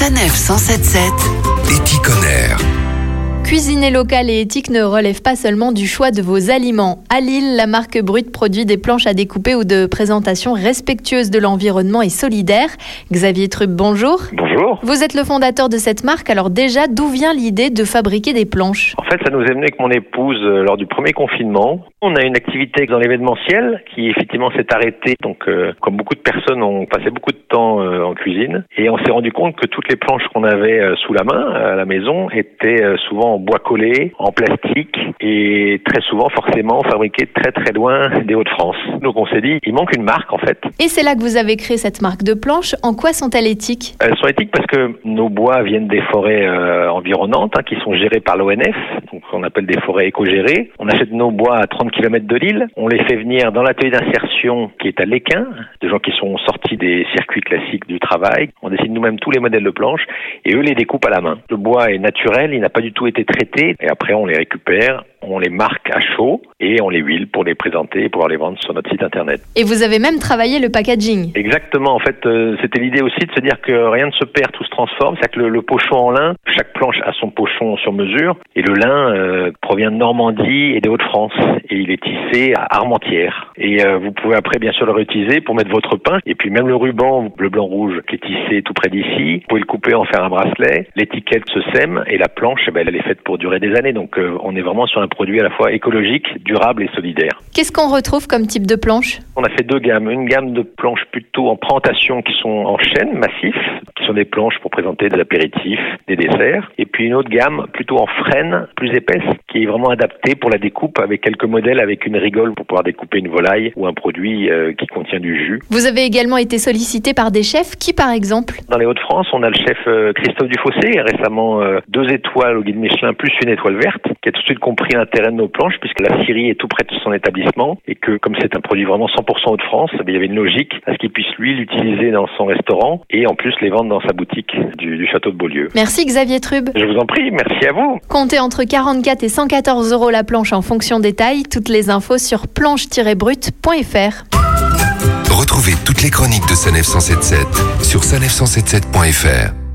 Sanef 177. Éticonner. Cuisiner local et éthique ne relève pas seulement du choix de vos aliments. À Lille, la marque Brut produit des planches à découper ou de présentation respectueuse de l'environnement et solidaire. Xavier Trub, bonjour. Bonjour. Vous êtes le fondateur de cette marque, alors déjà, d'où vient l'idée de fabriquer des planches? En fait, ça nous est venu avec mon épouse euh, lors du premier confinement. On a une activité dans l'événementiel qui effectivement s'est arrêtée. Donc, euh, comme beaucoup de personnes, on passait beaucoup de temps euh, en cuisine et on s'est rendu compte que toutes les planches qu'on avait euh, sous la main à la maison étaient euh, souvent en bois collé, en plastique et très souvent forcément fabriquées très très loin des Hauts-de-France. Donc, on s'est dit, il manque une marque en fait. Et c'est là que vous avez créé cette marque de planches. En quoi sont-elles éthiques? Elles sont éthiques parce que nos bois viennent des forêts euh, environnantes hein, qui sont gérées par l'ONF, donc on appelle des forêts éco-gérées. On achète nos bois à 30 km de Lille, on les fait venir dans l'atelier d'insertion qui est à l'Équin, de gens qui sont sortis des circuits classiques du travail. On décide nous-mêmes tous les modèles de planches et eux les découpent à la main. Le bois est naturel, il n'a pas du tout été traité et après on les récupère, on les marque à chaud et on les huile pour les présenter et pouvoir les vendre sur notre site internet. Et vous avez même travaillé le packaging. Exactement. En fait, euh, c'était l'idée aussi de se dire que rien ne se perd, tout se transforme. C'est-à-dire que le, le pochon en lin, chaque planche a son pochon sur mesure. Et le lin euh, provient de Normandie et des Hauts-de-France. Et il est tissé à Armentières. Et euh, vous pouvez après, bien sûr, le réutiliser pour mettre votre pain. Et puis même le ruban bleu, blanc, rouge qui est tissé tout près d'ici, vous pouvez le couper, en faire un bracelet. L'étiquette se sème et la planche, eh ben, elle est faite pour durer des années. Donc euh, on est vraiment sur un produit à la fois écologique, durable et solidaire. Qu'est-ce qu'on retrouve comme type de planche? On a fait deux gammes. Une gamme de planches plutôt en présentation qui sont en chêne massif, qui sont des planches pour présenter des apéritifs, des desserts. Et puis une autre gamme plutôt en frêne, plus épaisse, qui est vraiment adaptée pour la découpe avec quelques modèles avec une rigole pour pouvoir découper une volaille ou un produit euh, qui contient du jus. Vous avez également été sollicité par des chefs. Qui par exemple? Dans les Hauts-de-France, on a le chef euh, Christophe Dufossé, récemment euh, deux étoiles au guide Michelin plus une étoile verte, qui a tout de suite compris l'intérêt de nos planches puisque la Syrie est tout près de son établissement et que comme c'est un produit vraiment 100% Hauts-de-France, eh il y avait une logique à ce qu'il puisse lui l'utiliser dans son restaurant et en plus les vendre dans sa boutique du, du château de Beaulieu. Merci Xavier Trub. Je vous en prie, merci à vous. Comptez entre 44 et 114 euros la planche en fonction des tailles. Toutes les infos sur planche-brut.fr. Retrouvez toutes les chroniques de Sanef 177 sur sanef177.fr.